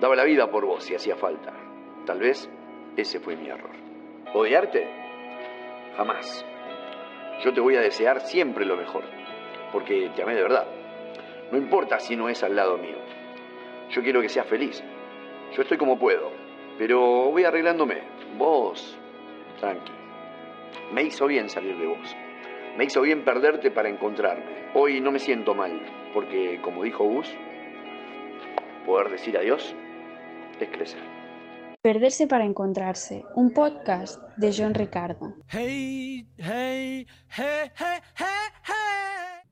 Daba la vida por vos si hacía falta. Tal vez ese fue mi error. ¿Odiarte? Jamás. Yo te voy a desear siempre lo mejor, porque te amé de verdad. No importa si no es al lado mío. Yo quiero que seas feliz. Yo estoy como puedo, pero voy arreglándome. Vos, tranqui. Me hizo bien salir de vos. Me hizo bien perderte para encontrarme. Hoy no me siento mal, porque como dijo Gus, poder decir adiós es crecer. Perderse para encontrarse, un podcast de John Ricardo.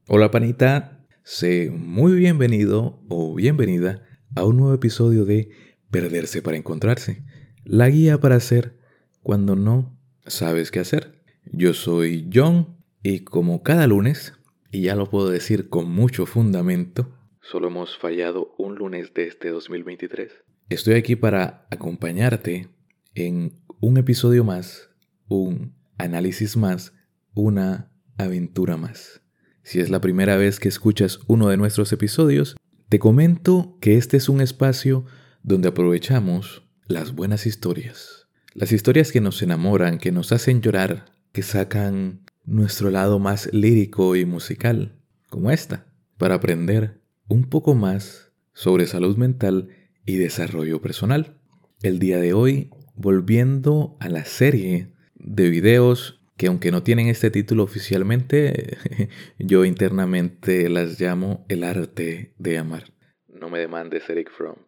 Hola panita, sé muy bienvenido o bienvenida a un nuevo episodio de Perderse para encontrarse, la guía para hacer cuando no sabes qué hacer. Yo soy John y como cada lunes, y ya lo puedo decir con mucho fundamento, solo hemos fallado un lunes de este 2023. Estoy aquí para acompañarte en un episodio más, un análisis más, una aventura más. Si es la primera vez que escuchas uno de nuestros episodios, te comento que este es un espacio donde aprovechamos las buenas historias. Las historias que nos enamoran, que nos hacen llorar, que sacan nuestro lado más lírico y musical, como esta, para aprender un poco más sobre salud mental y desarrollo personal. El día de hoy, volviendo a la serie de videos que aunque no tienen este título oficialmente, yo internamente las llamo el arte de amar. No me demandes Eric Fromm.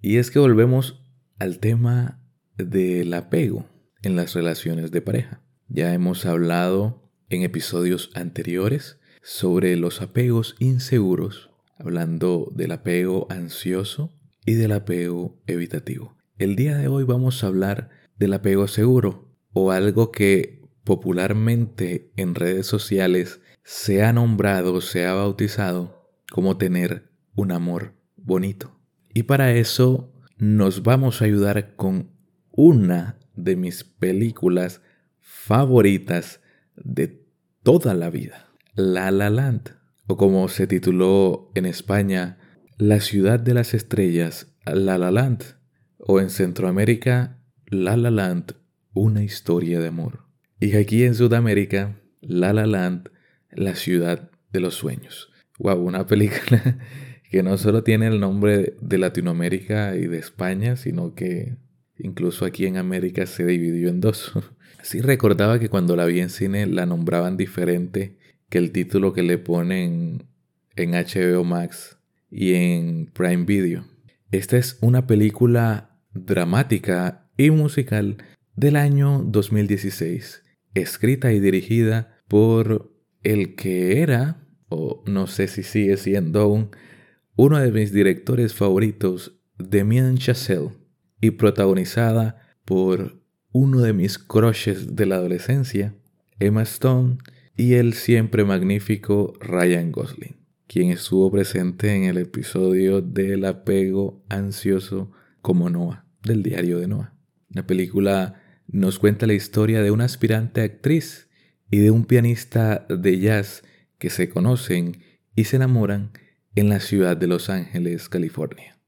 Y es que volvemos al tema del apego en las relaciones de pareja. Ya hemos hablado en episodios anteriores sobre los apegos inseguros, hablando del apego ansioso y del apego evitativo. El día de hoy vamos a hablar del apego seguro o algo que popularmente en redes sociales se ha nombrado, se ha bautizado como tener un amor bonito. Y para eso nos vamos a ayudar con una de mis películas favoritas de toda la vida, La La Land, o como se tituló en España, La ciudad de las estrellas, La La Land, o en Centroamérica, La La Land, una historia de amor. Y aquí en Sudamérica, La La Land, la ciudad de los sueños. Wow, una película que no solo tiene el nombre de Latinoamérica y de España, sino que incluso aquí en América se dividió en dos. Sí recordaba que cuando la vi en cine la nombraban diferente que el título que le ponen en HBO Max y en Prime Video. Esta es una película dramática y musical del año 2016, escrita y dirigida por el que era, o no sé si sigue siendo aún, uno de mis directores favoritos, Damien Chazelle, y protagonizada por uno de mis crushes de la adolescencia, Emma Stone, y el siempre magnífico Ryan Gosling, quien estuvo presente en el episodio del apego ansioso como Noah, del diario de Noah. La película nos cuenta la historia de una aspirante actriz y de un pianista de jazz que se conocen y se enamoran en la ciudad de Los Ángeles, California.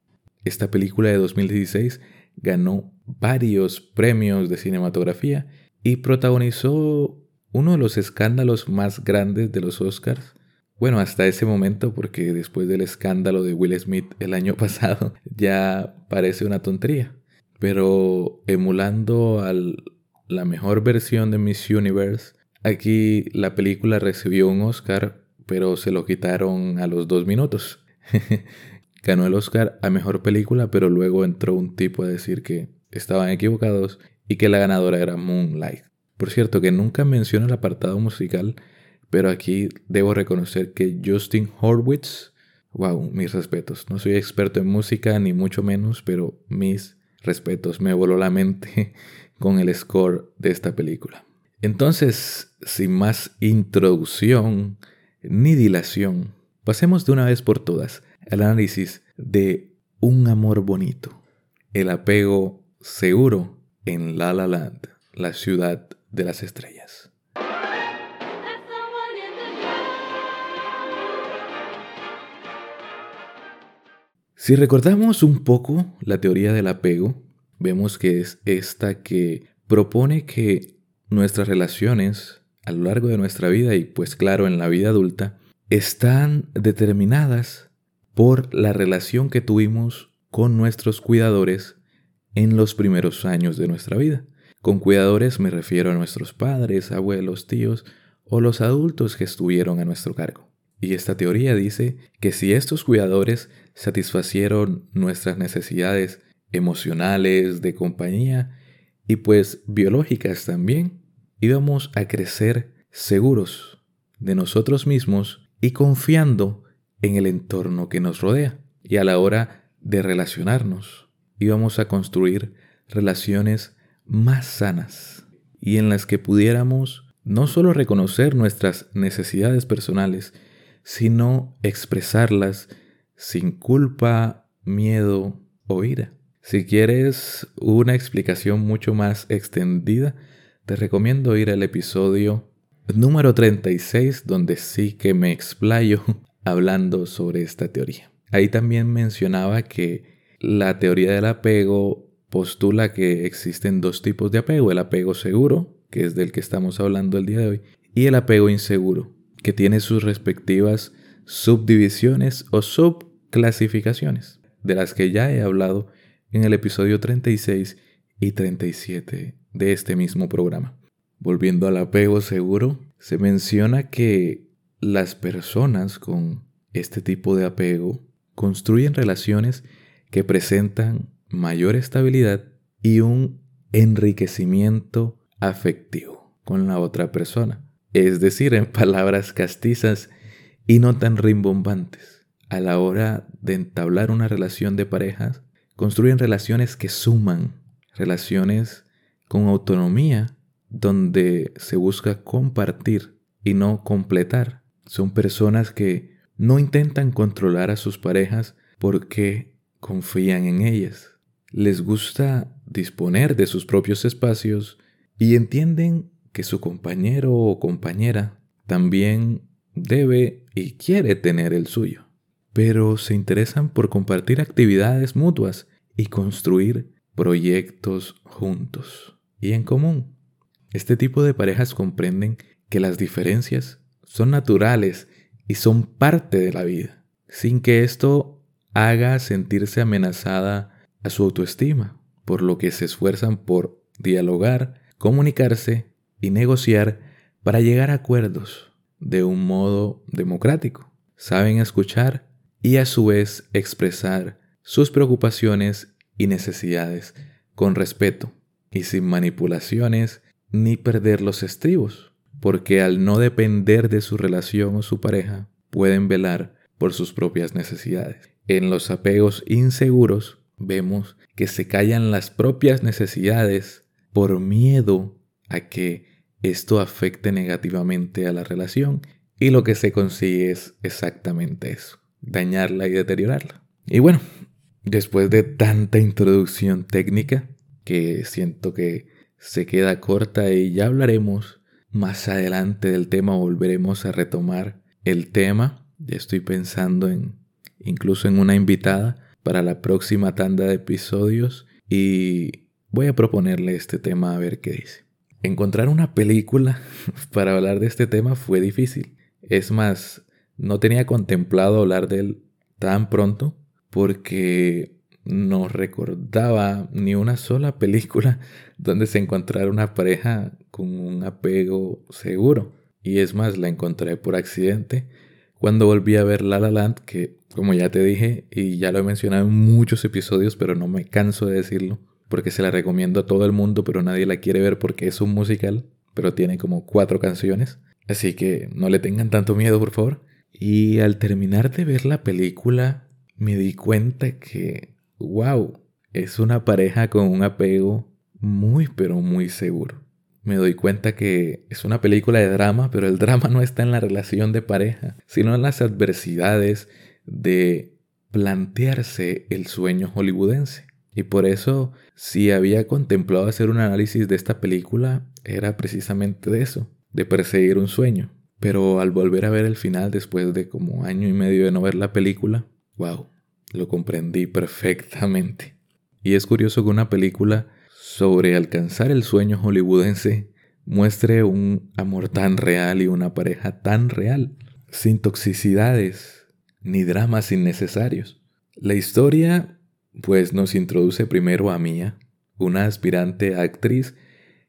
Esta película de 2016 ganó varios premios de cinematografía y protagonizó uno de los escándalos más grandes de los Oscars. Bueno, hasta ese momento, porque después del escándalo de Will Smith el año pasado, ya parece una tontería. Pero emulando a la mejor versión de Miss Universe, aquí la película recibió un Oscar, pero se lo quitaron a los dos minutos. Ganó el Oscar a Mejor Película, pero luego entró un tipo a decir que estaban equivocados y que la ganadora era Moonlight. Por cierto, que nunca menciona el apartado musical, pero aquí debo reconocer que Justin Horwitz, wow, mis respetos. No soy experto en música ni mucho menos, pero mis respetos. Me voló la mente con el score de esta película. Entonces, sin más introducción ni dilación, pasemos de una vez por todas el análisis de un amor bonito, el apego seguro en La La Land, la ciudad de las estrellas. Si recordamos un poco la teoría del apego, vemos que es esta que propone que nuestras relaciones a lo largo de nuestra vida y pues claro en la vida adulta están determinadas por la relación que tuvimos con nuestros cuidadores en los primeros años de nuestra vida. Con cuidadores me refiero a nuestros padres, abuelos, tíos o los adultos que estuvieron a nuestro cargo. Y esta teoría dice que si estos cuidadores satisfacieron nuestras necesidades emocionales, de compañía y pues biológicas también, íbamos a crecer seguros de nosotros mismos y confiando en el entorno que nos rodea. Y a la hora de relacionarnos, íbamos a construir relaciones más sanas y en las que pudiéramos no solo reconocer nuestras necesidades personales, sino expresarlas sin culpa, miedo o ira. Si quieres una explicación mucho más extendida, te recomiendo ir al episodio número 36, donde sí que me explayo hablando sobre esta teoría. Ahí también mencionaba que la teoría del apego postula que existen dos tipos de apego, el apego seguro, que es del que estamos hablando el día de hoy, y el apego inseguro, que tiene sus respectivas subdivisiones o subclasificaciones, de las que ya he hablado en el episodio 36 y 37 de este mismo programa. Volviendo al apego seguro, se menciona que las personas con este tipo de apego construyen relaciones que presentan mayor estabilidad y un enriquecimiento afectivo con la otra persona. Es decir, en palabras castizas y no tan rimbombantes. A la hora de entablar una relación de parejas, construyen relaciones que suman, relaciones con autonomía, donde se busca compartir y no completar. Son personas que no intentan controlar a sus parejas porque confían en ellas. Les gusta disponer de sus propios espacios y entienden que su compañero o compañera también debe y quiere tener el suyo. Pero se interesan por compartir actividades mutuas y construir proyectos juntos y en común. Este tipo de parejas comprenden que las diferencias son naturales y son parte de la vida, sin que esto haga sentirse amenazada a su autoestima, por lo que se esfuerzan por dialogar, comunicarse y negociar para llegar a acuerdos de un modo democrático. Saben escuchar y a su vez expresar sus preocupaciones y necesidades con respeto y sin manipulaciones ni perder los estribos, porque al no depender de su relación o su pareja, pueden velar por sus propias necesidades. En los apegos inseguros vemos que se callan las propias necesidades por miedo a que esto afecte negativamente a la relación y lo que se consigue es exactamente eso, dañarla y deteriorarla. Y bueno, después de tanta introducción técnica que siento que se queda corta y ya hablaremos más adelante del tema, volveremos a retomar el tema. Ya estoy pensando en incluso en una invitada para la próxima tanda de episodios y voy a proponerle este tema a ver qué dice. Encontrar una película para hablar de este tema fue difícil. Es más, no tenía contemplado hablar de él tan pronto porque no recordaba ni una sola película donde se encontrara una pareja con un apego seguro. Y es más, la encontré por accidente cuando volví a ver La La Land, que como ya te dije y ya lo he mencionado en muchos episodios, pero no me canso de decirlo, porque se la recomiendo a todo el mundo, pero nadie la quiere ver porque es un musical, pero tiene como cuatro canciones. Así que no le tengan tanto miedo, por favor. Y al terminar de ver la película, me di cuenta que, wow, es una pareja con un apego muy, pero muy seguro me doy cuenta que es una película de drama, pero el drama no está en la relación de pareja, sino en las adversidades de plantearse el sueño hollywoodense. Y por eso, si había contemplado hacer un análisis de esta película, era precisamente de eso, de perseguir un sueño. Pero al volver a ver el final después de como año y medio de no ver la película, wow, lo comprendí perfectamente. Y es curioso que una película sobre alcanzar el sueño hollywoodense muestre un amor tan real y una pareja tan real, sin toxicidades ni dramas innecesarios. La historia pues nos introduce primero a Mia, una aspirante actriz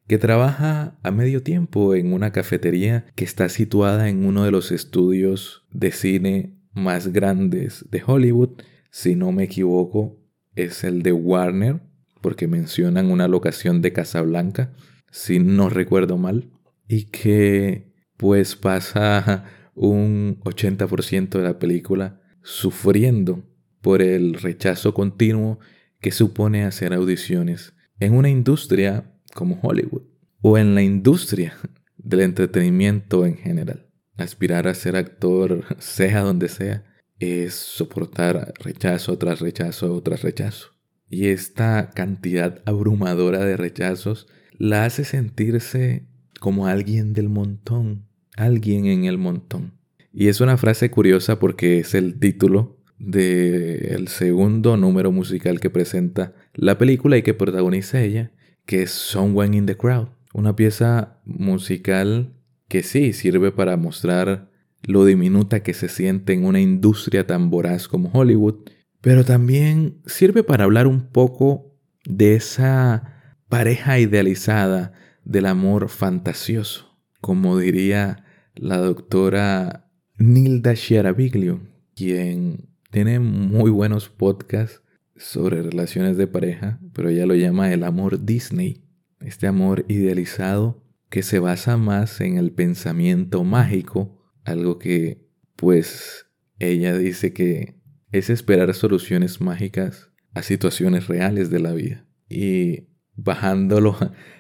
que trabaja a medio tiempo en una cafetería que está situada en uno de los estudios de cine más grandes de Hollywood, si no me equivoco, es el de Warner, porque mencionan una locación de Casablanca, si no recuerdo mal, y que pues pasa un 80% de la película sufriendo por el rechazo continuo que supone hacer audiciones en una industria como Hollywood o en la industria del entretenimiento en general. Aspirar a ser actor, sea donde sea, es soportar rechazo tras rechazo tras rechazo. Y esta cantidad abrumadora de rechazos la hace sentirse como alguien del montón, alguien en el montón. Y es una frase curiosa porque es el título del segundo número musical que presenta la película y que protagoniza ella, que es Someone in the Crowd. Una pieza musical que sí sirve para mostrar lo diminuta que se siente en una industria tan voraz como Hollywood, pero también sirve para hablar un poco de esa pareja idealizada del amor fantasioso, como diría la doctora Nilda Sciarabiglio, quien tiene muy buenos podcasts sobre relaciones de pareja, pero ella lo llama el amor Disney, este amor idealizado que se basa más en el pensamiento mágico algo que pues ella dice que es esperar soluciones mágicas a situaciones reales de la vida. Y bajándolo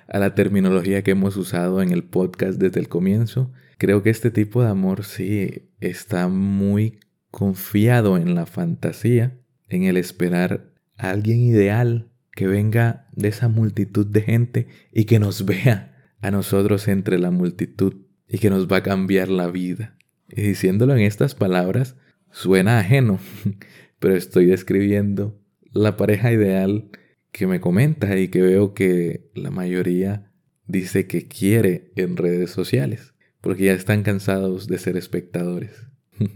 a la terminología que hemos usado en el podcast desde el comienzo, creo que este tipo de amor sí está muy confiado en la fantasía, en el esperar a alguien ideal que venga de esa multitud de gente y que nos vea a nosotros entre la multitud y que nos va a cambiar la vida. Y diciéndolo en estas palabras, suena ajeno, pero estoy describiendo la pareja ideal que me comenta y que veo que la mayoría dice que quiere en redes sociales, porque ya están cansados de ser espectadores.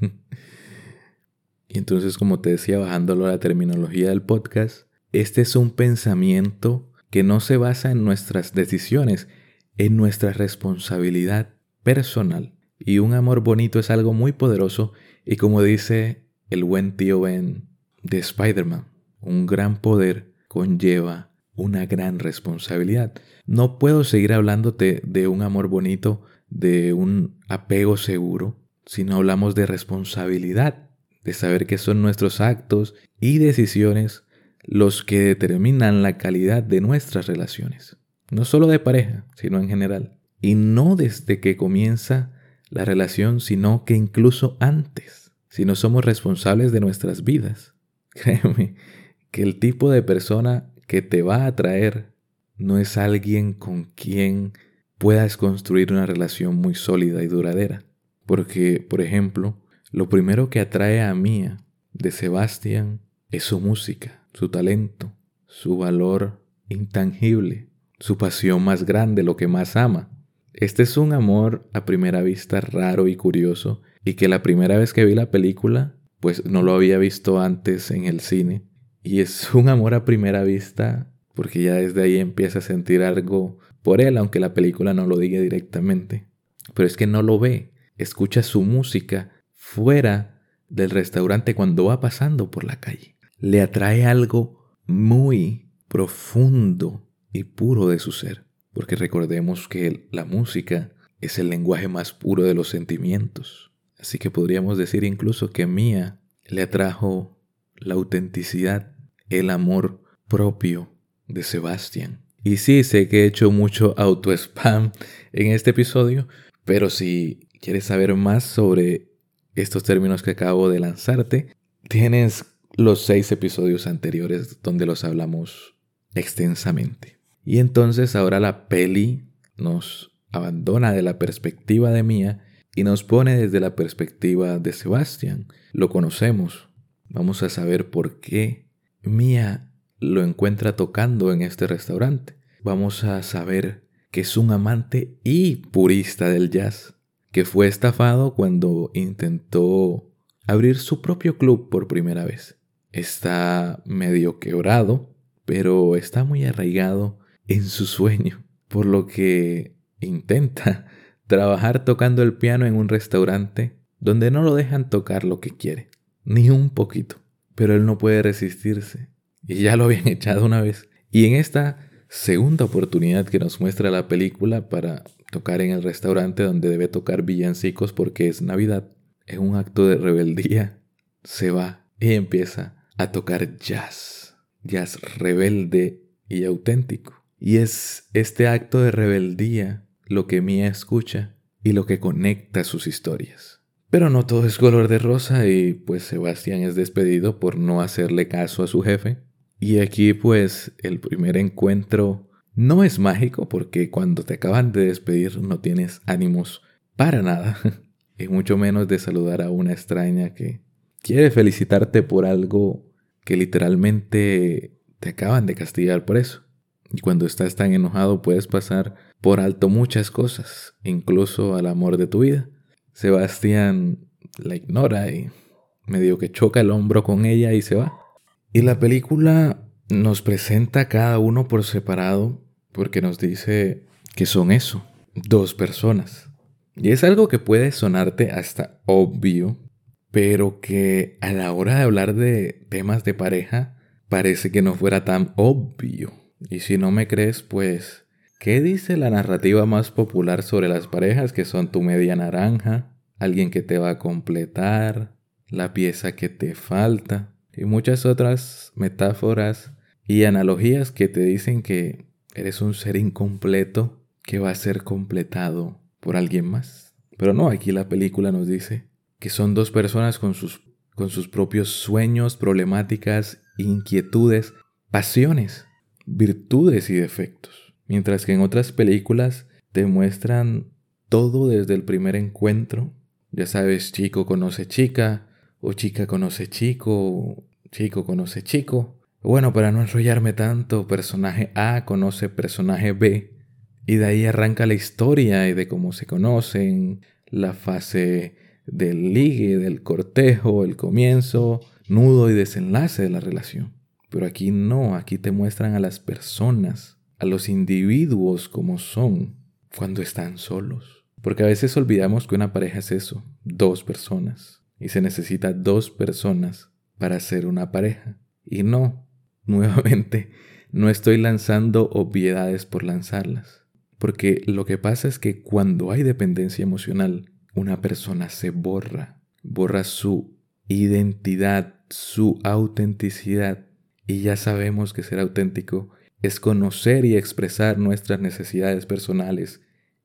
y entonces, como te decía, bajándolo a la terminología del podcast, este es un pensamiento que no se basa en nuestras decisiones, en nuestra responsabilidad personal. Y un amor bonito es algo muy poderoso y como dice el buen tío Ben de Spider-Man, un gran poder conlleva una gran responsabilidad. No puedo seguir hablándote de un amor bonito, de un apego seguro, si no hablamos de responsabilidad, de saber que son nuestros actos y decisiones los que determinan la calidad de nuestras relaciones. No solo de pareja, sino en general. Y no desde que comienza la relación, sino que incluso antes, si no somos responsables de nuestras vidas. Créeme que el tipo de persona que te va a atraer no es alguien con quien puedas construir una relación muy sólida y duradera. Porque, por ejemplo, lo primero que atrae a Mía de Sebastián es su música, su talento, su valor intangible, su pasión más grande, lo que más ama. Este es un amor a primera vista raro y curioso y que la primera vez que vi la película pues no lo había visto antes en el cine. Y es un amor a primera vista porque ya desde ahí empieza a sentir algo por él, aunque la película no lo diga directamente. Pero es que no lo ve, escucha su música fuera del restaurante cuando va pasando por la calle. Le atrae algo muy profundo y puro de su ser porque recordemos que la música es el lenguaje más puro de los sentimientos. Así que podríamos decir incluso que Mía le atrajo la autenticidad, el amor propio de Sebastián. Y sí, sé que he hecho mucho auto-spam en este episodio, pero si quieres saber más sobre estos términos que acabo de lanzarte, tienes los seis episodios anteriores donde los hablamos extensamente. Y entonces ahora la peli nos abandona de la perspectiva de Mía y nos pone desde la perspectiva de Sebastián. Lo conocemos Vamos a saber por qué Mia lo encuentra tocando en este restaurante. Vamos a saber que es un amante y purista del jazz, que fue estafado cuando intentó abrir su propio club por primera vez. Está medio quebrado, pero está muy arraigado en su sueño, por lo que intenta trabajar tocando el piano en un restaurante donde no lo dejan tocar lo que quiere, ni un poquito. Pero él no puede resistirse. Y ya lo habían echado una vez. Y en esta segunda oportunidad que nos muestra la película para tocar en el restaurante donde debe tocar villancicos porque es Navidad, en un acto de rebeldía, se va y empieza a tocar jazz. Jazz rebelde y auténtico. Y es este acto de rebeldía lo que Mia escucha y lo que conecta sus historias. Pero no todo es color de rosa y pues Sebastián es despedido por no hacerle caso a su jefe. Y aquí pues el primer encuentro no es mágico porque cuando te acaban de despedir no tienes ánimos para nada. y mucho menos de saludar a una extraña que quiere felicitarte por algo que literalmente te acaban de castigar por eso. Y cuando estás tan enojado puedes pasar por alto muchas cosas, incluso al amor de tu vida. Sebastián la ignora y medio que choca el hombro con ella y se va. Y la película nos presenta a cada uno por separado porque nos dice que son eso, dos personas. Y es algo que puede sonarte hasta obvio, pero que a la hora de hablar de temas de pareja parece que no fuera tan obvio. Y si no me crees, pues, ¿qué dice la narrativa más popular sobre las parejas que son tu media naranja, alguien que te va a completar, la pieza que te falta y muchas otras metáforas y analogías que te dicen que eres un ser incompleto que va a ser completado por alguien más? Pero no, aquí la película nos dice que son dos personas con sus, con sus propios sueños, problemáticas, inquietudes, pasiones virtudes y defectos. Mientras que en otras películas te muestran todo desde el primer encuentro. Ya sabes, chico conoce chica, o chica conoce chico, o chico conoce chico. Bueno, para no enrollarme tanto, personaje A conoce personaje B. Y de ahí arranca la historia y de cómo se conocen, la fase del ligue, del cortejo, el comienzo, nudo y desenlace de la relación. Pero aquí no, aquí te muestran a las personas, a los individuos como son cuando están solos. Porque a veces olvidamos que una pareja es eso, dos personas. Y se necesita dos personas para ser una pareja. Y no, nuevamente, no estoy lanzando obviedades por lanzarlas. Porque lo que pasa es que cuando hay dependencia emocional, una persona se borra, borra su identidad, su autenticidad y ya sabemos que ser auténtico es conocer y expresar nuestras necesidades personales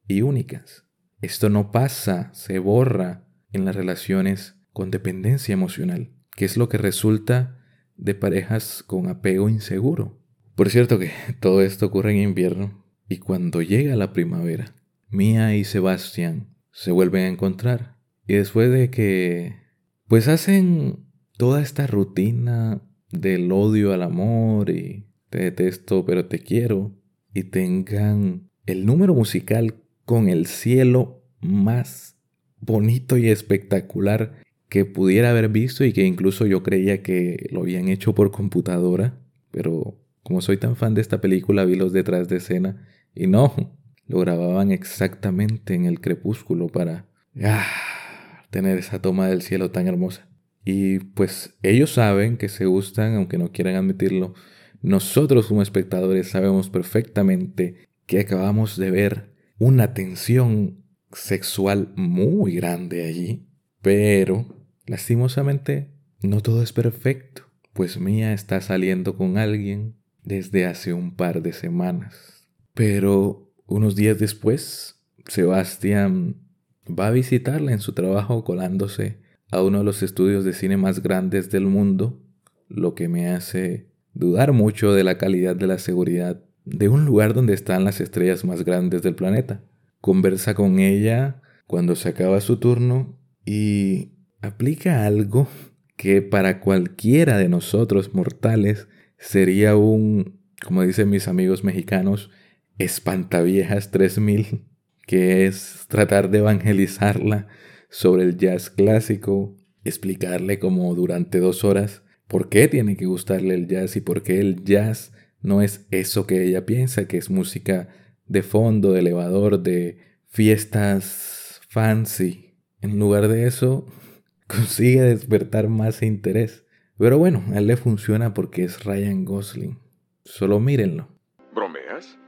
y únicas. Esto no pasa, se borra en las relaciones con dependencia emocional, que es lo que resulta de parejas con apego inseguro. Por cierto que todo esto ocurre en invierno y cuando llega la primavera, Mia y Sebastián se vuelven a encontrar y después de que pues hacen toda esta rutina del odio al amor y te detesto pero te quiero y tengan el número musical con el cielo más bonito y espectacular que pudiera haber visto y que incluso yo creía que lo habían hecho por computadora, pero como soy tan fan de esta película vi los detrás de escena y no, lo grababan exactamente en el crepúsculo para ah, tener esa toma del cielo tan hermosa. Y pues ellos saben que se gustan, aunque no quieran admitirlo. Nosotros como espectadores sabemos perfectamente que acabamos de ver una tensión sexual muy grande allí. Pero, lastimosamente, no todo es perfecto, pues Mía está saliendo con alguien desde hace un par de semanas. Pero unos días después, Sebastián va a visitarla en su trabajo colándose a uno de los estudios de cine más grandes del mundo, lo que me hace dudar mucho de la calidad de la seguridad de un lugar donde están las estrellas más grandes del planeta. Conversa con ella cuando se acaba su turno y aplica algo que para cualquiera de nosotros mortales sería un, como dicen mis amigos mexicanos, espantaviejas 3000, que es tratar de evangelizarla sobre el jazz clásico, explicarle como durante dos horas por qué tiene que gustarle el jazz y por qué el jazz no es eso que ella piensa, que es música de fondo, de elevador, de fiestas fancy. En lugar de eso, consigue despertar más interés. Pero bueno, a él le funciona porque es Ryan Gosling. Solo mírenlo. ¿Bromeas?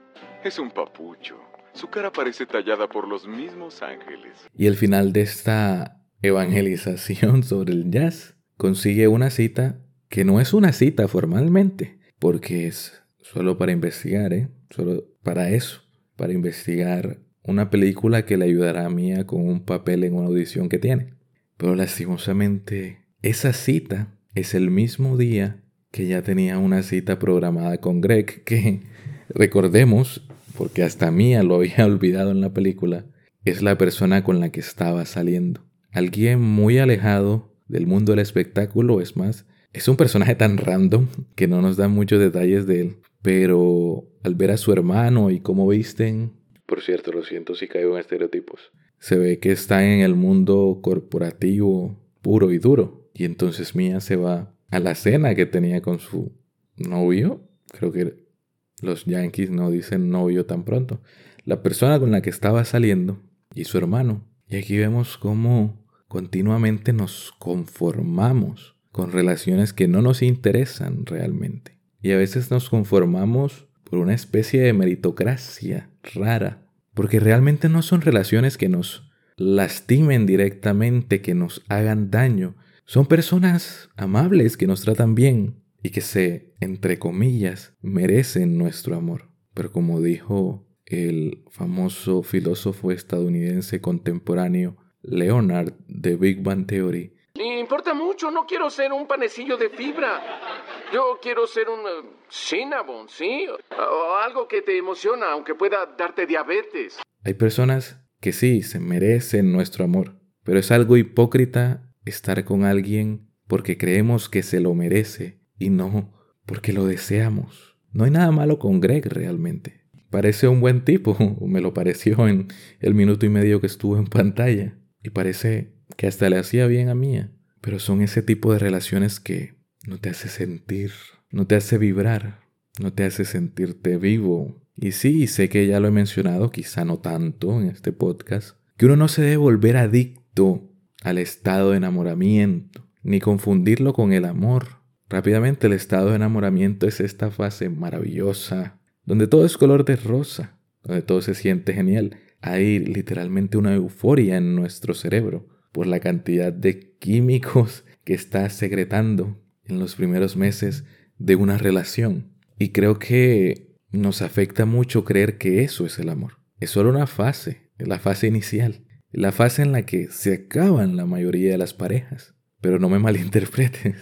Es un papucho. Su cara parece tallada por los mismos ángeles. Y el final de esta evangelización sobre el jazz consigue una cita que no es una cita formalmente, porque es solo para investigar, ¿eh? Solo para eso, para investigar una película que le ayudará a Mía con un papel en una audición que tiene. Pero lastimosamente, esa cita es el mismo día que ya tenía una cita programada con Greg, que recordemos, porque hasta Mía lo había olvidado en la película, es la persona con la que estaba saliendo. Alguien muy alejado del mundo del espectáculo, es más, es un personaje tan random que no nos da muchos detalles de él, pero al ver a su hermano y cómo visten, por cierto, lo siento si caigo en estereotipos, se ve que está en el mundo corporativo puro y duro. Y entonces Mia se va a la cena que tenía con su novio. Creo que los yankees no dicen novio tan pronto. La persona con la que estaba saliendo y su hermano. Y aquí vemos cómo continuamente nos conformamos con relaciones que no nos interesan realmente. Y a veces nos conformamos por una especie de meritocracia rara porque realmente no son relaciones que nos lastimen directamente, que nos hagan daño. Son personas amables que nos tratan bien y que se, entre comillas, merecen nuestro amor. Pero como dijo el famoso filósofo estadounidense contemporáneo Leonard de Big Bang Theory, importa mucho, no quiero ser un panecillo de fibra. Yo quiero ser un uh, cinnamon, ¿sí? O algo que te emociona, aunque pueda darte diabetes. Hay personas que sí se merecen nuestro amor, pero es algo hipócrita estar con alguien porque creemos que se lo merece y no porque lo deseamos. No hay nada malo con Greg realmente. Parece un buen tipo, me lo pareció en el minuto y medio que estuvo en pantalla. Y parece que hasta le hacía bien a Mía. Pero son ese tipo de relaciones que no te hace sentir, no te hace vibrar, no te hace sentirte vivo. Y sí, sé que ya lo he mencionado, quizá no tanto en este podcast, que uno no se debe volver adicto al estado de enamoramiento, ni confundirlo con el amor. Rápidamente el estado de enamoramiento es esta fase maravillosa, donde todo es color de rosa, donde todo se siente genial. Hay literalmente una euforia en nuestro cerebro por la cantidad de químicos que está secretando en los primeros meses de una relación. Y creo que nos afecta mucho creer que eso es el amor. Es solo una fase, la fase inicial, la fase en la que se acaban la mayoría de las parejas. Pero no me malinterpretes.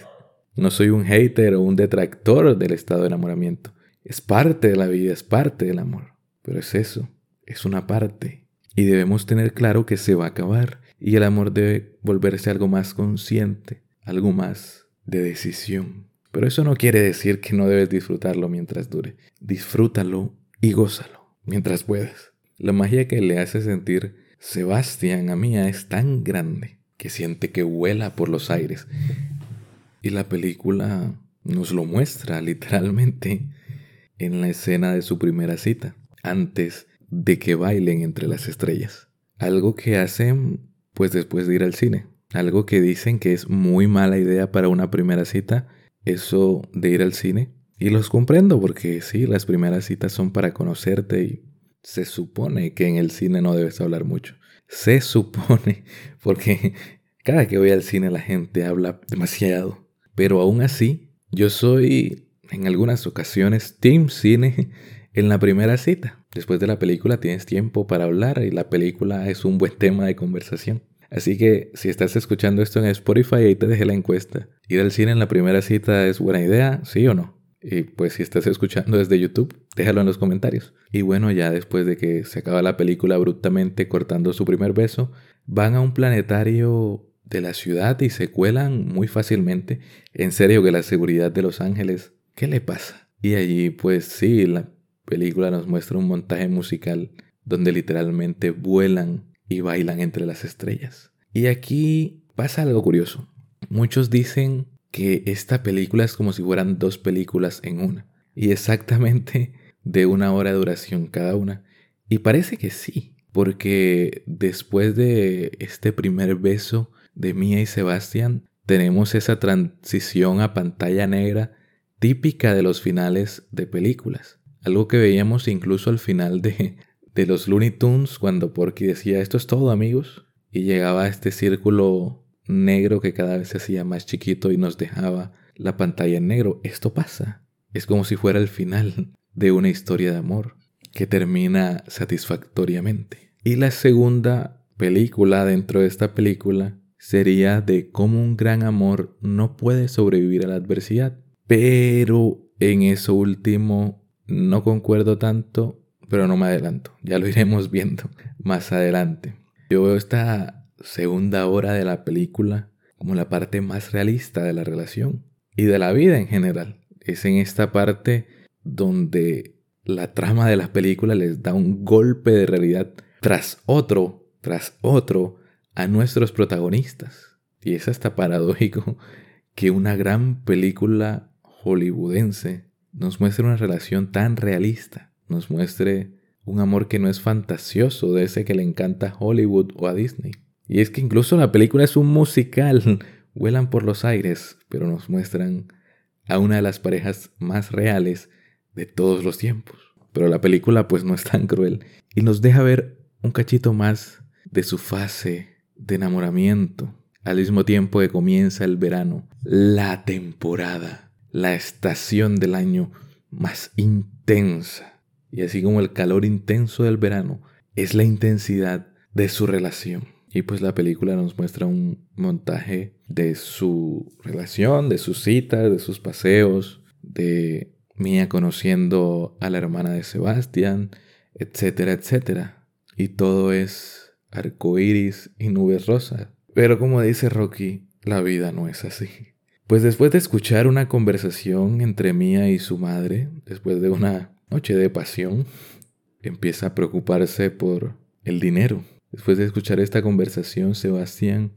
No soy un hater o un detractor del estado de enamoramiento. Es parte de la vida, es parte del amor. Pero es eso, es una parte. Y debemos tener claro que se va a acabar y el amor debe volverse algo más consciente, algo más de decisión. Pero eso no quiere decir que no debes disfrutarlo mientras dure. Disfrútalo y gózalo mientras puedas. La magia que le hace sentir Sebastián a Mía es tan grande que siente que vuela por los aires. Y la película nos lo muestra literalmente en la escena de su primera cita, antes de que bailen entre las estrellas. Algo que hacen pues después de ir al cine. Algo que dicen que es muy mala idea para una primera cita, eso de ir al cine. Y los comprendo porque sí, las primeras citas son para conocerte y se supone que en el cine no debes hablar mucho. Se supone porque cada que voy al cine la gente habla demasiado. Pero aún así, yo soy en algunas ocasiones team cine en la primera cita. Después de la película tienes tiempo para hablar y la película es un buen tema de conversación. Así que si estás escuchando esto en Spotify, ahí te dejé la encuesta. ¿Ir al cine en la primera cita es buena idea? ¿Sí o no? Y pues si estás escuchando desde YouTube, déjalo en los comentarios. Y bueno, ya después de que se acaba la película abruptamente cortando su primer beso, van a un planetario de la ciudad y se cuelan muy fácilmente. En serio que la seguridad de Los Ángeles, ¿qué le pasa? Y allí pues sí, la película nos muestra un montaje musical donde literalmente vuelan y bailan entre las estrellas. Y aquí pasa algo curioso. Muchos dicen que esta película es como si fueran dos películas en una. Y exactamente de una hora de duración cada una. Y parece que sí, porque después de este primer beso de Mía y Sebastián, tenemos esa transición a pantalla negra típica de los finales de películas. Algo que veíamos incluso al final de, de los Looney Tunes cuando Porky decía esto es todo amigos y llegaba a este círculo negro que cada vez se hacía más chiquito y nos dejaba la pantalla en negro. Esto pasa. Es como si fuera el final de una historia de amor que termina satisfactoriamente. Y la segunda película dentro de esta película sería de cómo un gran amor no puede sobrevivir a la adversidad. Pero en eso último no concuerdo tanto, pero no me adelanto. Ya lo iremos viendo más adelante. Yo veo esta segunda hora de la película como la parte más realista de la relación y de la vida en general. Es en esta parte donde la trama de la película les da un golpe de realidad tras otro, tras otro, a nuestros protagonistas. Y es hasta paradójico que una gran película hollywoodense nos muestre una relación tan realista, nos muestre un amor que no es fantasioso de ese que le encanta Hollywood o a Disney. Y es que incluso la película es un musical, vuelan por los aires, pero nos muestran a una de las parejas más reales de todos los tiempos. Pero la película pues no es tan cruel y nos deja ver un cachito más de su fase de enamoramiento, al mismo tiempo que comienza el verano, la temporada, la estación del año más intensa. Y así como el calor intenso del verano es la intensidad de su relación. Y pues la película nos muestra un montaje de su relación, de sus citas, de sus paseos, de Mía conociendo a la hermana de Sebastián, etcétera, etcétera. Y todo es arcoíris y nubes rosas. Pero como dice Rocky, la vida no es así. Pues después de escuchar una conversación entre Mía y su madre, después de una noche de pasión, empieza a preocuparse por el dinero. Después de escuchar esta conversación, Sebastián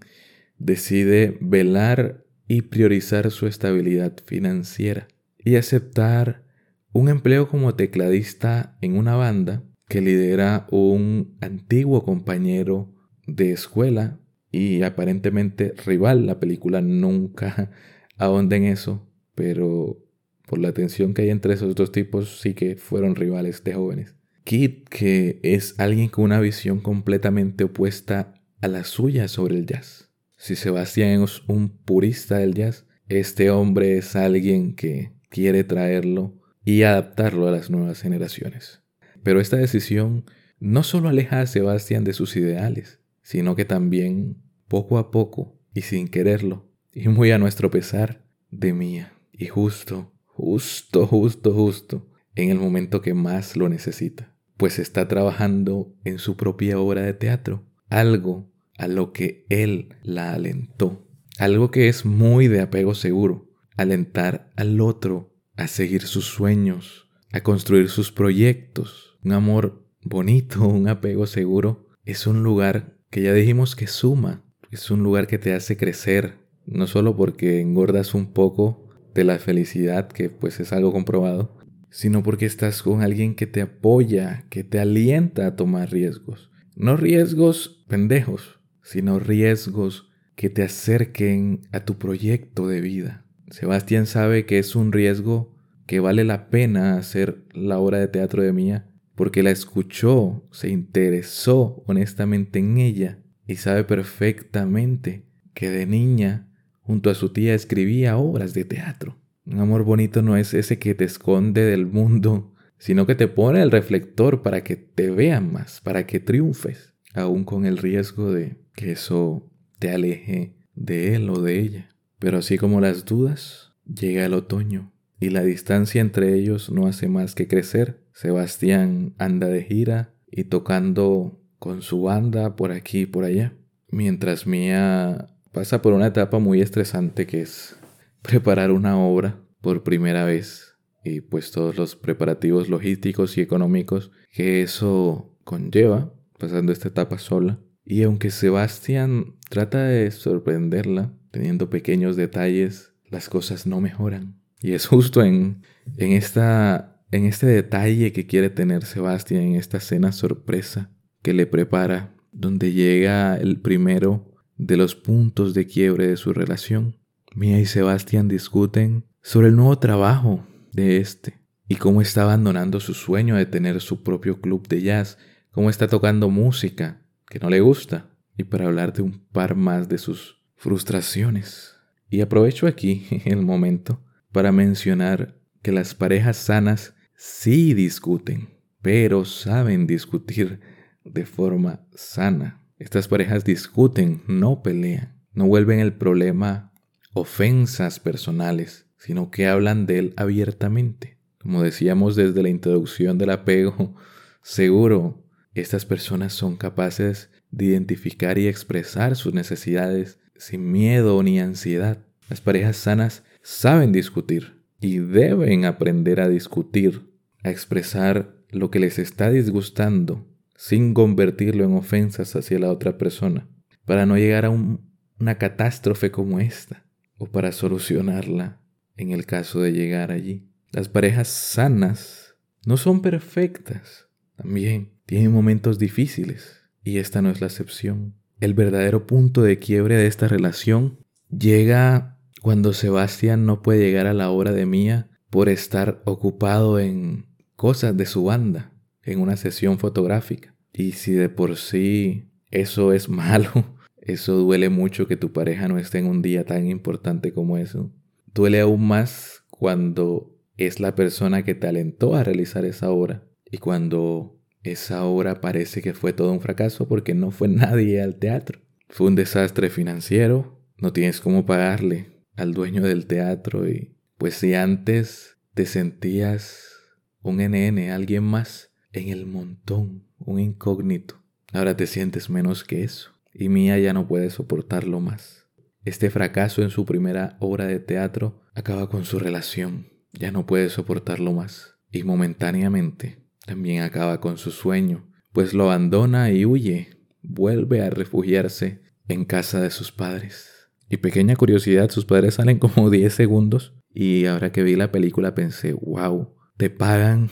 decide velar y priorizar su estabilidad financiera y aceptar un empleo como tecladista en una banda que lidera un antiguo compañero de escuela y aparentemente rival. La película nunca ahonda en eso, pero por la tensión que hay entre esos dos tipos sí que fueron rivales de jóvenes. Kit, que es alguien con una visión completamente opuesta a la suya sobre el jazz. Si Sebastián es un purista del jazz, este hombre es alguien que quiere traerlo y adaptarlo a las nuevas generaciones. Pero esta decisión no solo aleja a Sebastián de sus ideales, sino que también, poco a poco y sin quererlo, y muy a nuestro pesar, de mía. Y justo, justo, justo, justo, en el momento que más lo necesita. Pues está trabajando en su propia obra de teatro, algo a lo que él la alentó, algo que es muy de apego seguro, alentar al otro a seguir sus sueños, a construir sus proyectos, un amor bonito, un apego seguro, es un lugar que ya dijimos que suma, es un lugar que te hace crecer, no solo porque engordas un poco de la felicidad, que pues es algo comprobado, sino porque estás con alguien que te apoya, que te alienta a tomar riesgos. No riesgos pendejos, sino riesgos que te acerquen a tu proyecto de vida. Sebastián sabe que es un riesgo que vale la pena hacer la obra de teatro de Mía porque la escuchó, se interesó honestamente en ella y sabe perfectamente que de niña junto a su tía escribía obras de teatro. Un amor bonito no es ese que te esconde del mundo, sino que te pone el reflector para que te vean más, para que triunfes, aún con el riesgo de que eso te aleje de él o de ella. Pero así como las dudas, llega el otoño y la distancia entre ellos no hace más que crecer. Sebastián anda de gira y tocando con su banda por aquí y por allá, mientras Mía pasa por una etapa muy estresante que es preparar una obra por primera vez y pues todos los preparativos logísticos y económicos que eso conlleva, pasando esta etapa sola. Y aunque Sebastián trata de sorprenderla, teniendo pequeños detalles, las cosas no mejoran. Y es justo en, en, esta, en este detalle que quiere tener Sebastián, en esta cena sorpresa que le prepara, donde llega el primero de los puntos de quiebre de su relación. Mía y Sebastián discuten sobre el nuevo trabajo de este y cómo está abandonando su sueño de tener su propio club de jazz, cómo está tocando música que no le gusta y para hablar de un par más de sus frustraciones. Y aprovecho aquí el momento para mencionar que las parejas sanas sí discuten, pero saben discutir de forma sana. Estas parejas discuten, no pelean, no vuelven el problema ofensas personales, sino que hablan de él abiertamente. Como decíamos desde la introducción del apego, seguro estas personas son capaces de identificar y expresar sus necesidades sin miedo ni ansiedad. Las parejas sanas saben discutir y deben aprender a discutir, a expresar lo que les está disgustando sin convertirlo en ofensas hacia la otra persona, para no llegar a una catástrofe como esta, o para solucionarla en el caso de llegar allí. Las parejas sanas no son perfectas, también tienen momentos difíciles, y esta no es la excepción. El verdadero punto de quiebre de esta relación llega cuando Sebastián no puede llegar a la hora de Mía por estar ocupado en cosas de su banda, en una sesión fotográfica. Y si de por sí eso es malo, eso duele mucho que tu pareja no esté en un día tan importante como eso. Duele aún más cuando es la persona que te alentó a realizar esa obra y cuando esa obra parece que fue todo un fracaso porque no fue nadie al teatro. Fue un desastre financiero, no tienes cómo pagarle al dueño del teatro y pues si antes te sentías un NN, alguien más en el montón, un incógnito, ahora te sientes menos que eso y Mía ya no puede soportarlo más. Este fracaso en su primera obra de teatro acaba con su relación. Ya no puede soportarlo más. Y momentáneamente también acaba con su sueño, pues lo abandona y huye. Vuelve a refugiarse en casa de sus padres. Y pequeña curiosidad, sus padres salen como 10 segundos. Y ahora que vi la película pensé, wow, te pagan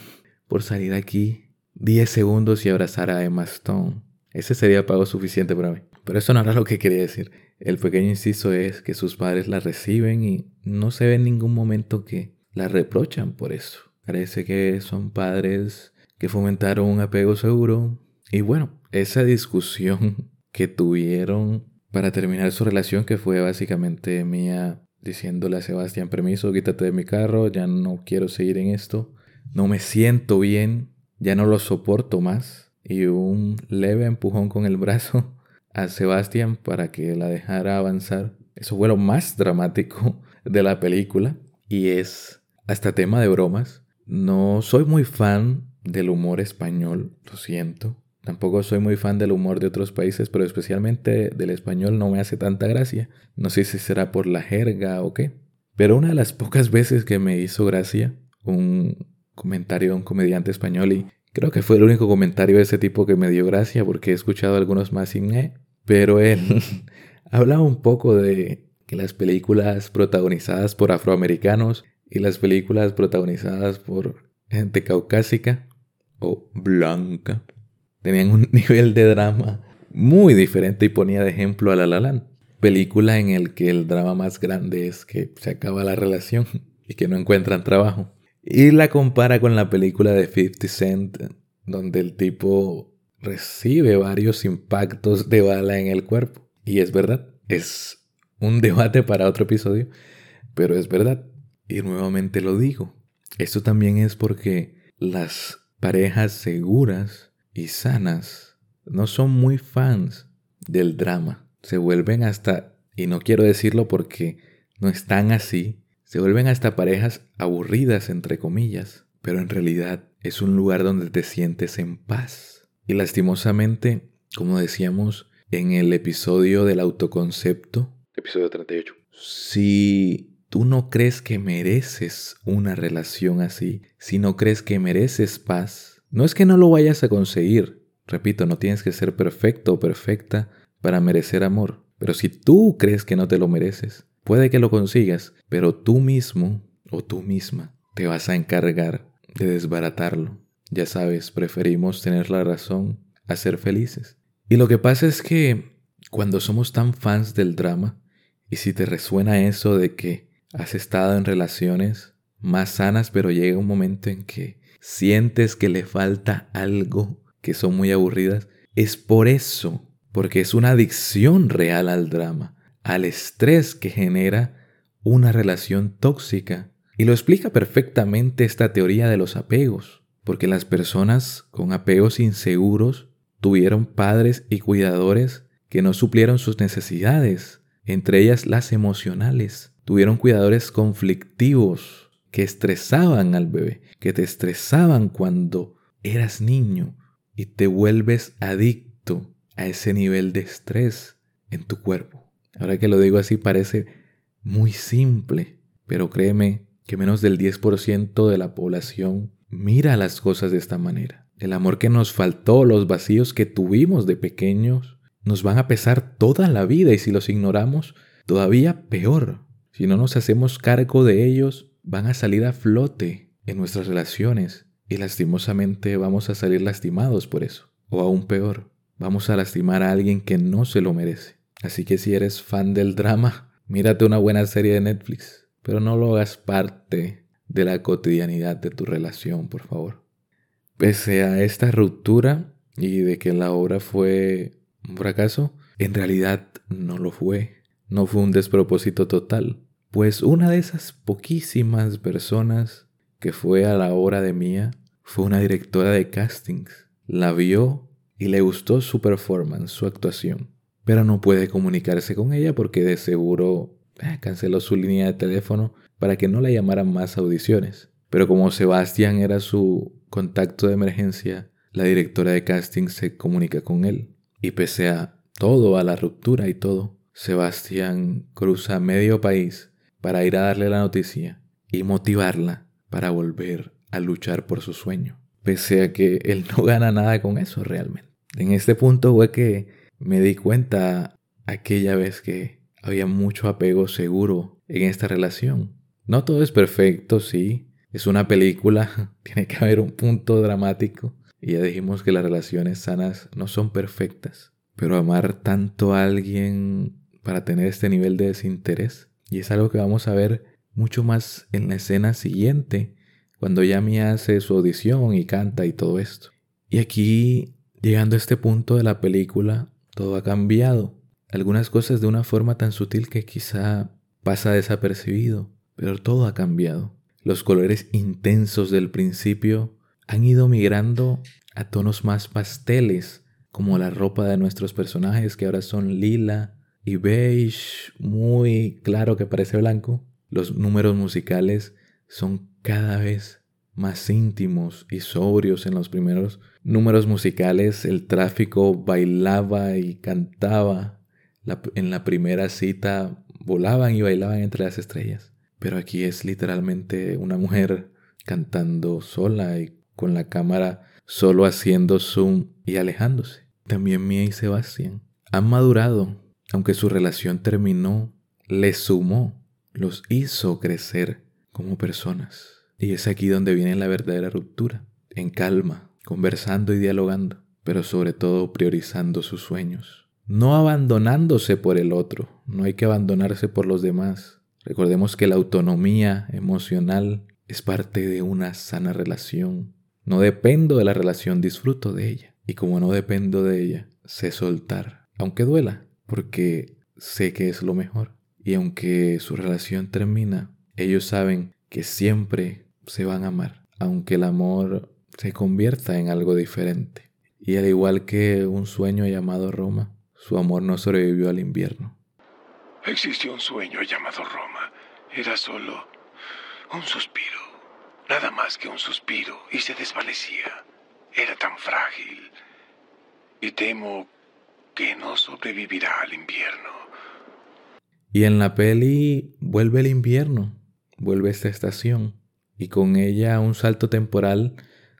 por salir aquí 10 segundos y abrazar a Emma Stone. Ese sería pago suficiente para mí. Pero eso no era lo que quería decir. El pequeño inciso es que sus padres la reciben y no se ve en ningún momento que la reprochan por eso. Parece que son padres que fomentaron un apego seguro. Y bueno, esa discusión que tuvieron para terminar su relación, que fue básicamente mía diciéndole a Sebastián, permiso, quítate de mi carro, ya no quiero seguir en esto, no me siento bien, ya no lo soporto más. Y un leve empujón con el brazo a Sebastián para que la dejara avanzar. Eso fue lo más dramático de la película y es hasta tema de bromas. No soy muy fan del humor español, lo siento. Tampoco soy muy fan del humor de otros países, pero especialmente del español no me hace tanta gracia. No sé si será por la jerga o qué. Pero una de las pocas veces que me hizo gracia un comentario de un comediante español y creo que fue el único comentario de ese tipo que me dio gracia porque he escuchado algunos más y pero él hablaba un poco de que las películas protagonizadas por afroamericanos y las películas protagonizadas por gente caucásica o blanca tenían un nivel de drama muy diferente y ponía de ejemplo a La La Land, película en el que el drama más grande es que se acaba la relación y que no encuentran trabajo. Y la compara con la película de 50 Cent, donde el tipo recibe varios impactos de bala en el cuerpo. Y es verdad, es un debate para otro episodio, pero es verdad. Y nuevamente lo digo. Esto también es porque las parejas seguras y sanas no son muy fans del drama. Se vuelven hasta, y no quiero decirlo porque no están así, se vuelven hasta parejas aburridas, entre comillas, pero en realidad es un lugar donde te sientes en paz y lastimosamente, como decíamos en el episodio del autoconcepto, episodio 38. Si tú no crees que mereces una relación así, si no crees que mereces paz, no es que no lo vayas a conseguir. Repito, no tienes que ser perfecto o perfecta para merecer amor. Pero si tú crees que no te lo mereces, puede que lo consigas, pero tú mismo o tú misma te vas a encargar de desbaratarlo. Ya sabes, preferimos tener la razón a ser felices. Y lo que pasa es que cuando somos tan fans del drama, y si te resuena eso de que has estado en relaciones más sanas, pero llega un momento en que sientes que le falta algo, que son muy aburridas, es por eso, porque es una adicción real al drama, al estrés que genera una relación tóxica. Y lo explica perfectamente esta teoría de los apegos, porque las personas con apegos inseguros tuvieron padres y cuidadores que no suplieron sus necesidades, entre ellas las emocionales. Tuvieron cuidadores conflictivos que estresaban al bebé, que te estresaban cuando eras niño y te vuelves adicto a ese nivel de estrés en tu cuerpo. Ahora que lo digo así parece muy simple, pero créeme que menos del 10% de la población mira las cosas de esta manera. El amor que nos faltó, los vacíos que tuvimos de pequeños, nos van a pesar toda la vida y si los ignoramos, todavía peor. Si no nos hacemos cargo de ellos, van a salir a flote en nuestras relaciones y lastimosamente vamos a salir lastimados por eso. O aún peor, vamos a lastimar a alguien que no se lo merece. Así que si eres fan del drama, mírate una buena serie de Netflix, pero no lo hagas parte de la cotidianidad de tu relación, por favor. Pese a esta ruptura y de que la obra fue un fracaso, en realidad no lo fue. No fue un despropósito total. Pues una de esas poquísimas personas que fue a la obra de Mía fue una directora de castings. La vio y le gustó su performance, su actuación. Pero no puede comunicarse con ella porque de seguro eh, canceló su línea de teléfono para que no la llamaran más audiciones. Pero como Sebastián era su contacto de emergencia, la directora de casting se comunica con él. Y pese a todo, a la ruptura y todo, Sebastián cruza medio país para ir a darle la noticia y motivarla para volver a luchar por su sueño. Pese a que él no gana nada con eso realmente. En este punto fue que me di cuenta aquella vez que había mucho apego seguro en esta relación. No todo es perfecto, sí. Es una película, tiene que haber un punto dramático, y ya dijimos que las relaciones sanas no son perfectas, pero amar tanto a alguien para tener este nivel de desinterés, y es algo que vamos a ver mucho más en la escena siguiente, cuando Yami hace su audición y canta y todo esto. Y aquí, llegando a este punto de la película, todo ha cambiado. Algunas cosas de una forma tan sutil que quizá pasa desapercibido, pero todo ha cambiado. Los colores intensos del principio han ido migrando a tonos más pasteles, como la ropa de nuestros personajes que ahora son lila y beige, muy claro que parece blanco. Los números musicales son cada vez más íntimos y sobrios en los primeros números musicales. El tráfico bailaba y cantaba. en la primera cita volaban y bailaban entre las estrellas. Pero aquí es literalmente una mujer cantando sola y con la cámara solo haciendo zoom y alejándose. También Mía y Sebastián han madurado, aunque su relación terminó, les sumó, los hizo crecer como personas. Y es aquí donde viene la verdadera ruptura, en calma, conversando y dialogando, pero sobre todo priorizando sus sueños. No abandonándose por el otro, no hay que abandonarse por los demás. Recordemos que la autonomía emocional es parte de una sana relación no dependo de la relación, disfruto de ella. Y como no dependo de ella, sé soltar, aunque duela, porque sé que es lo mejor. Y aunque su relación termina, ellos saben que siempre se van a amar, aunque el amor se convierta en algo diferente. Y al igual que un sueño llamado Roma, su amor no sobrevivió al invierno. Existió un sueño llamado Roma. Era solo un suspiro nada más que un suspiro, y se desvanecía. Era tan frágil. Y temo que no sobrevivirá al invierno. Y en la peli vuelve el invierno, vuelve esta estación y con ella un salto temporal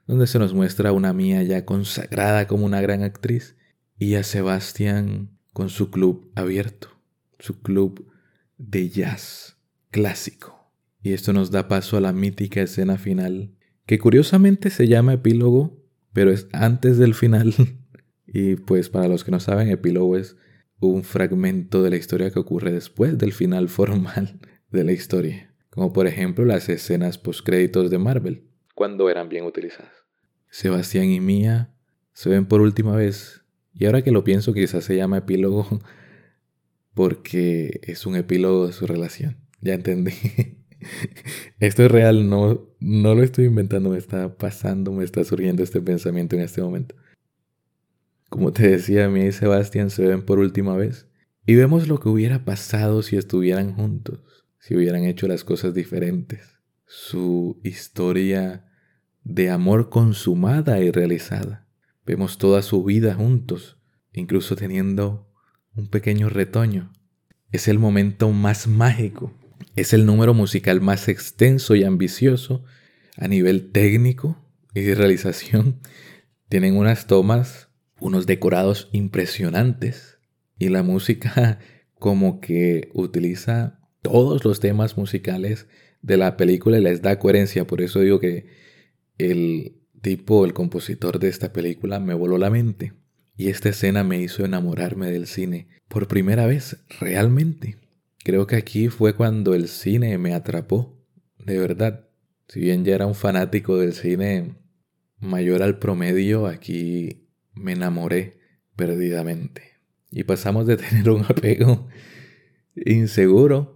donde se nos muestra una Mía ya consagrada como una gran actriz y a Sebastián con su club abierto, su club de jazz clásico. Y esto nos da paso a la mítica escena final, que curiosamente se llama epílogo, pero es antes del final. y pues para los que no saben, epílogo es un fragmento de la historia que ocurre después del final formal de la historia, como por ejemplo las escenas postcréditos de Marvel, cuando eran bien utilizadas. Sebastián y Mía se ven por última vez y ahora que lo pienso, quizás se llama epílogo porque es un epílogo de su relación. Ya entendí. Esto es real, no, no lo estoy inventando, me está pasando, me está surgiendo este pensamiento en este momento. Como te decía, mí y Sebastián se ven por última vez y vemos lo que hubiera pasado si estuvieran juntos, si hubieran hecho las cosas diferentes. Su historia de amor consumada y realizada. Vemos toda su vida juntos, incluso teniendo un pequeño retoño. Es el momento más mágico. Es el número musical más extenso y ambicioso a nivel técnico y de realización. Tienen unas tomas, unos decorados impresionantes y la música como que utiliza todos los temas musicales de la película y les da coherencia. Por eso digo que el tipo, el compositor de esta película, me voló la mente. Y esta escena me hizo enamorarme del cine por primera vez, realmente. Creo que aquí fue cuando el cine me atrapó, de verdad. Si bien ya era un fanático del cine mayor al promedio, aquí me enamoré perdidamente. Y pasamos de tener un apego inseguro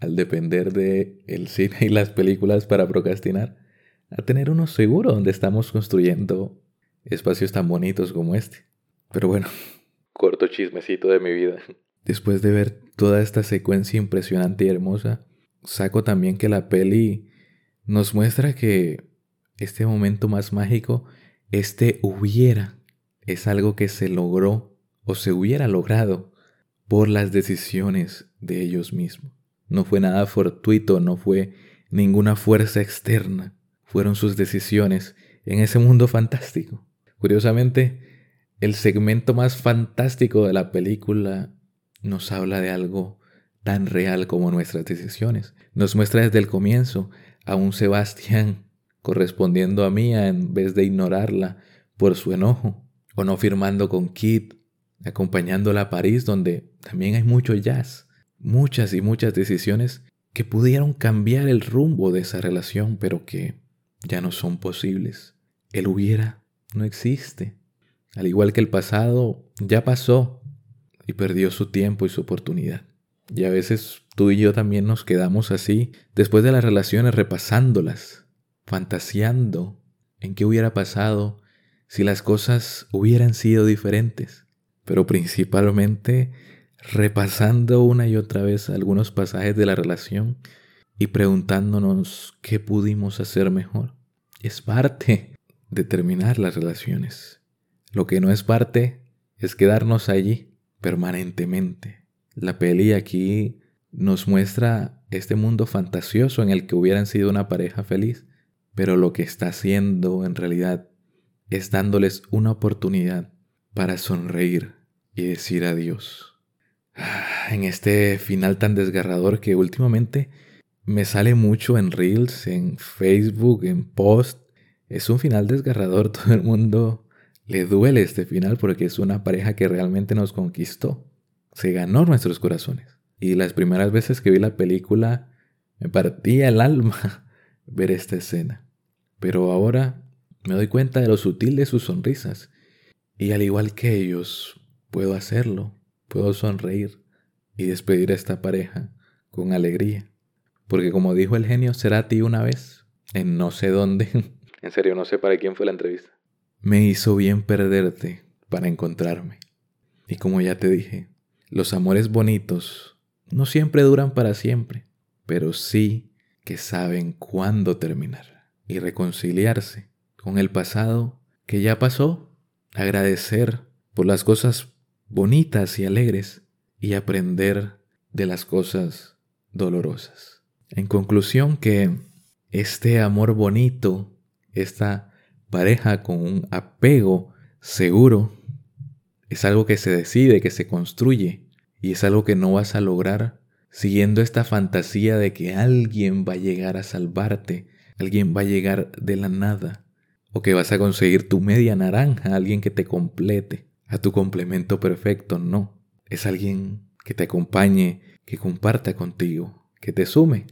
al depender de el cine y las películas para procrastinar a tener uno seguro donde estamos construyendo espacios tan bonitos como este. Pero bueno, corto chismecito de mi vida. Después de ver toda esta secuencia impresionante y hermosa, saco también que la peli nos muestra que este momento más mágico, este hubiera, es algo que se logró o se hubiera logrado por las decisiones de ellos mismos. No fue nada fortuito, no fue ninguna fuerza externa fueron sus decisiones en ese mundo fantástico. Curiosamente, el segmento más fantástico de la película nos habla de algo tan real como nuestras decisiones. Nos muestra desde el comienzo a un Sebastián correspondiendo a Mía en vez de ignorarla por su enojo, o no firmando con Kit, acompañándola a París donde también hay mucho jazz, muchas y muchas decisiones que pudieron cambiar el rumbo de esa relación, pero que ya no son posibles. El hubiera no existe. Al igual que el pasado, ya pasó y perdió su tiempo y su oportunidad. Y a veces tú y yo también nos quedamos así, después de las relaciones repasándolas, fantaseando en qué hubiera pasado si las cosas hubieran sido diferentes, pero principalmente repasando una y otra vez algunos pasajes de la relación y preguntándonos qué pudimos hacer mejor. Es parte de terminar las relaciones. Lo que no es parte es quedarnos allí permanentemente. La peli aquí nos muestra este mundo fantasioso en el que hubieran sido una pareja feliz, pero lo que está haciendo en realidad es dándoles una oportunidad para sonreír y decir adiós. En este final tan desgarrador que últimamente me sale mucho en Reels, en Facebook, en Post. Es un final desgarrador. Todo el mundo le duele este final porque es una pareja que realmente nos conquistó. Se ganó nuestros corazones. Y las primeras veces que vi la película me partía el alma ver esta escena. Pero ahora me doy cuenta de lo sutil de sus sonrisas. Y al igual que ellos, puedo hacerlo. Puedo sonreír y despedir a esta pareja con alegría. Porque como dijo el genio Cerati una vez, en no sé dónde, en serio no sé para quién fue la entrevista, me hizo bien perderte para encontrarme. Y como ya te dije, los amores bonitos no siempre duran para siempre, pero sí que saben cuándo terminar y reconciliarse con el pasado que ya pasó, agradecer por las cosas bonitas y alegres y aprender de las cosas dolorosas. En conclusión que este amor bonito, esta pareja con un apego seguro, es algo que se decide, que se construye y es algo que no vas a lograr siguiendo esta fantasía de que alguien va a llegar a salvarte, alguien va a llegar de la nada, o que vas a conseguir tu media naranja, alguien que te complete, a tu complemento perfecto, no, es alguien que te acompañe, que comparta contigo, que te sume.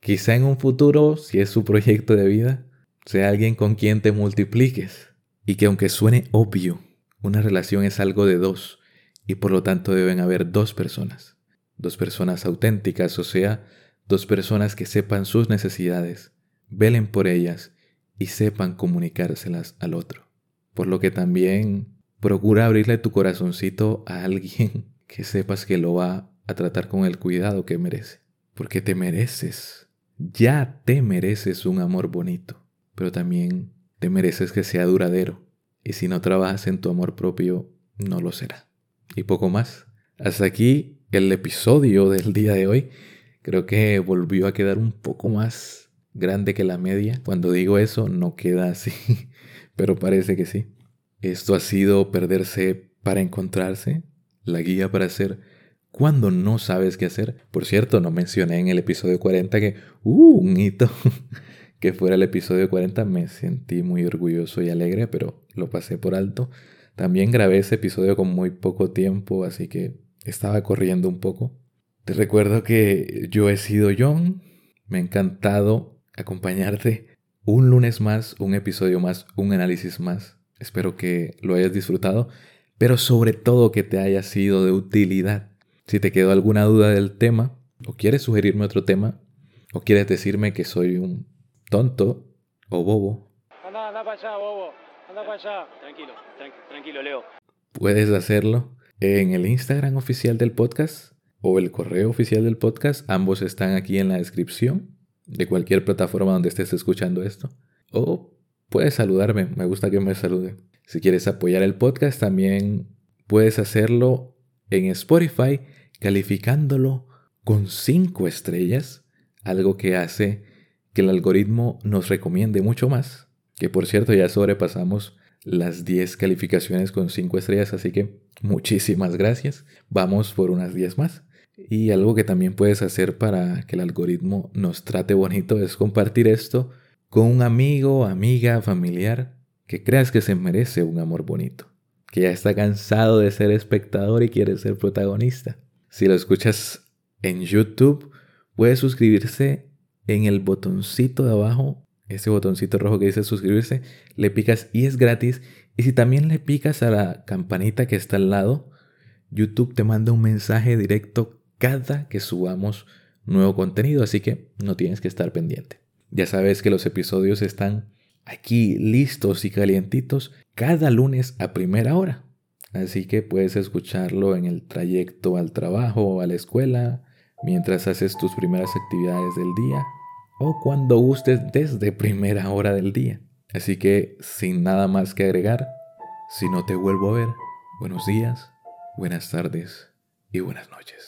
Quizá en un futuro, si es su proyecto de vida, sea alguien con quien te multipliques y que aunque suene obvio, una relación es algo de dos y por lo tanto deben haber dos personas dos personas auténticas, o sea, dos personas que sepan sus necesidades, velen por ellas y sepan comunicárselas al otro. Por lo que también procura abrirle tu corazoncito a alguien que sepas que lo va a tratar con el cuidado que merece. Porque te mereces, ya te mereces un amor bonito, pero también te mereces que sea duradero. Y si no trabajas en tu amor propio, no lo será. Y poco más. Hasta aquí el episodio del día de hoy creo que volvió a quedar un poco más grande que la media. Cuando digo eso no queda así, pero parece que sí. Esto ha sido perderse para encontrarse, la guía para hacer cuando no sabes qué hacer. Por cierto, no mencioné en el episodio 40 que, uh, un hito, que fuera el episodio 40. Me sentí muy orgulloso y alegre, pero lo pasé por alto. También grabé ese episodio con muy poco tiempo, así que estaba corriendo un poco. Te recuerdo que yo he sido John. Me ha encantado acompañarte un lunes más, un episodio más, un análisis más. Espero que lo hayas disfrutado, pero sobre todo que te haya sido de utilidad. Si te quedó alguna duda del tema, o quieres sugerirme otro tema, o quieres decirme que soy un tonto o bobo. Anda, anda para allá, bobo. Anda para allá. Tranquilo, tranquilo, Leo. Puedes hacerlo en el Instagram oficial del podcast o el correo oficial del podcast. Ambos están aquí en la descripción de cualquier plataforma donde estés escuchando esto. O puedes saludarme, me gusta que me salude. Si quieres apoyar el podcast, también puedes hacerlo en Spotify calificándolo con 5 estrellas, algo que hace que el algoritmo nos recomiende mucho más. Que por cierto ya sobrepasamos las 10 calificaciones con 5 estrellas, así que muchísimas gracias. Vamos por unas 10 más. Y algo que también puedes hacer para que el algoritmo nos trate bonito es compartir esto con un amigo, amiga, familiar que creas que se merece un amor bonito, que ya está cansado de ser espectador y quiere ser protagonista. Si lo escuchas en YouTube, puedes suscribirse en el botoncito de abajo ese botoncito rojo que dice suscribirse, le picas y es gratis. Y si también le picas a la campanita que está al lado, YouTube te manda un mensaje directo cada que subamos nuevo contenido, así que no tienes que estar pendiente. Ya sabes que los episodios están aquí listos y calientitos cada lunes a primera hora. Así que puedes escucharlo en el trayecto al trabajo o a la escuela, mientras haces tus primeras actividades del día o cuando gustes desde primera hora del día. Así que sin nada más que agregar, si no te vuelvo a ver, buenos días, buenas tardes y buenas noches.